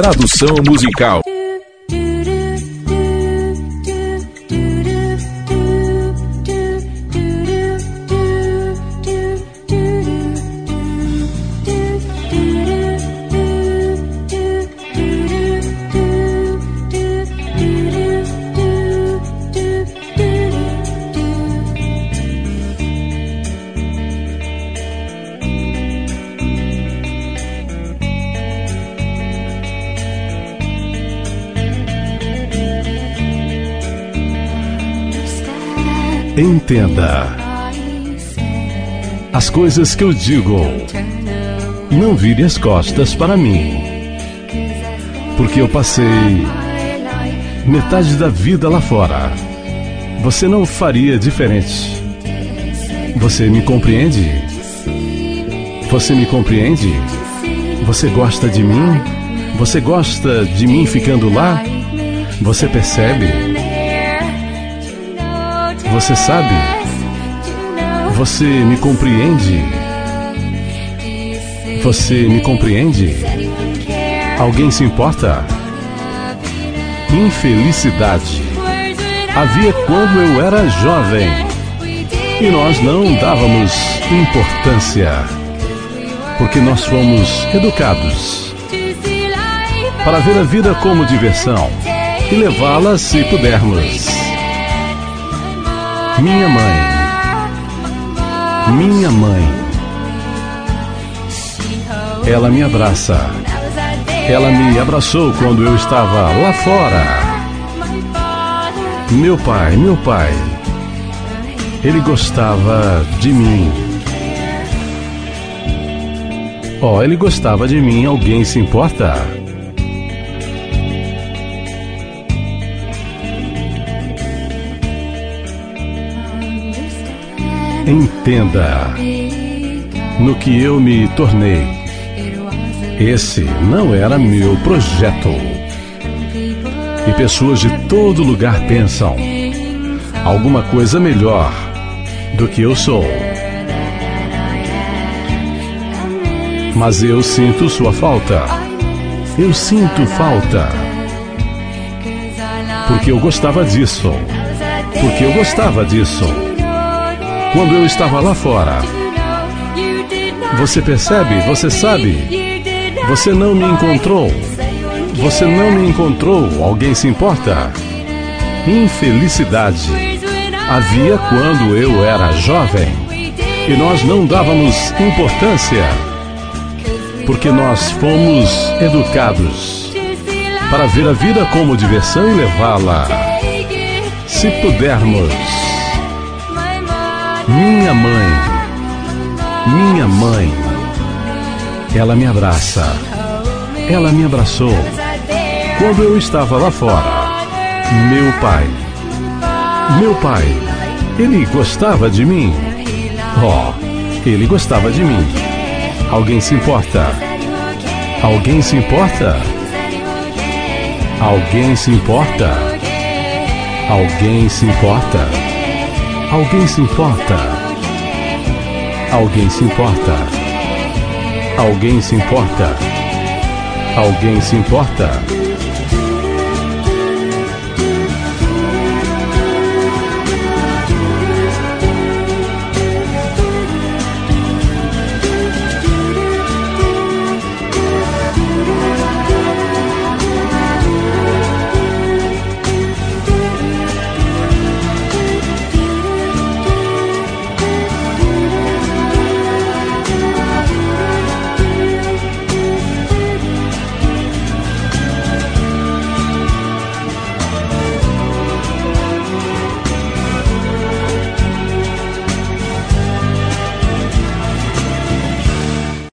Tradução musical. Entenda as coisas que eu digo. Não vire as costas para mim, porque eu passei metade da vida lá fora. Você não faria diferente. Você me compreende? Você me compreende? Você gosta de mim? Você gosta de mim ficando lá? Você percebe? Você sabe? Você me compreende? Você me compreende? Alguém se importa? Infelicidade havia quando eu era jovem e nós não dávamos importância porque nós fomos educados para ver a vida como diversão e levá-la se pudermos. Minha mãe. Minha mãe. Ela me abraça. Ela me abraçou quando eu estava lá fora. Meu pai, meu pai. Ele gostava de mim. Oh, ele gostava de mim. Alguém se importa? Entenda no que eu me tornei. Esse não era meu projeto. E pessoas de todo lugar pensam alguma coisa melhor do que eu sou. Mas eu sinto sua falta. Eu sinto falta. Porque eu gostava disso. Porque eu gostava disso quando eu estava lá fora. Você percebe? Você sabe? Você não me encontrou. Você não me encontrou. Alguém se importa? Infelicidade havia quando eu era jovem e nós não dávamos importância porque nós fomos educados para ver a vida como diversão e levá-la, se pudermos minha mãe, minha mãe, ela me abraça, ela me abraçou quando eu estava lá fora. Meu pai, meu pai, ele gostava de mim. Oh, ele gostava de mim. Alguém se importa? Alguém se importa? Alguém se importa? Alguém se importa? Alguém se importa? Alguém se importa? Alguém se importa? Alguém se importa?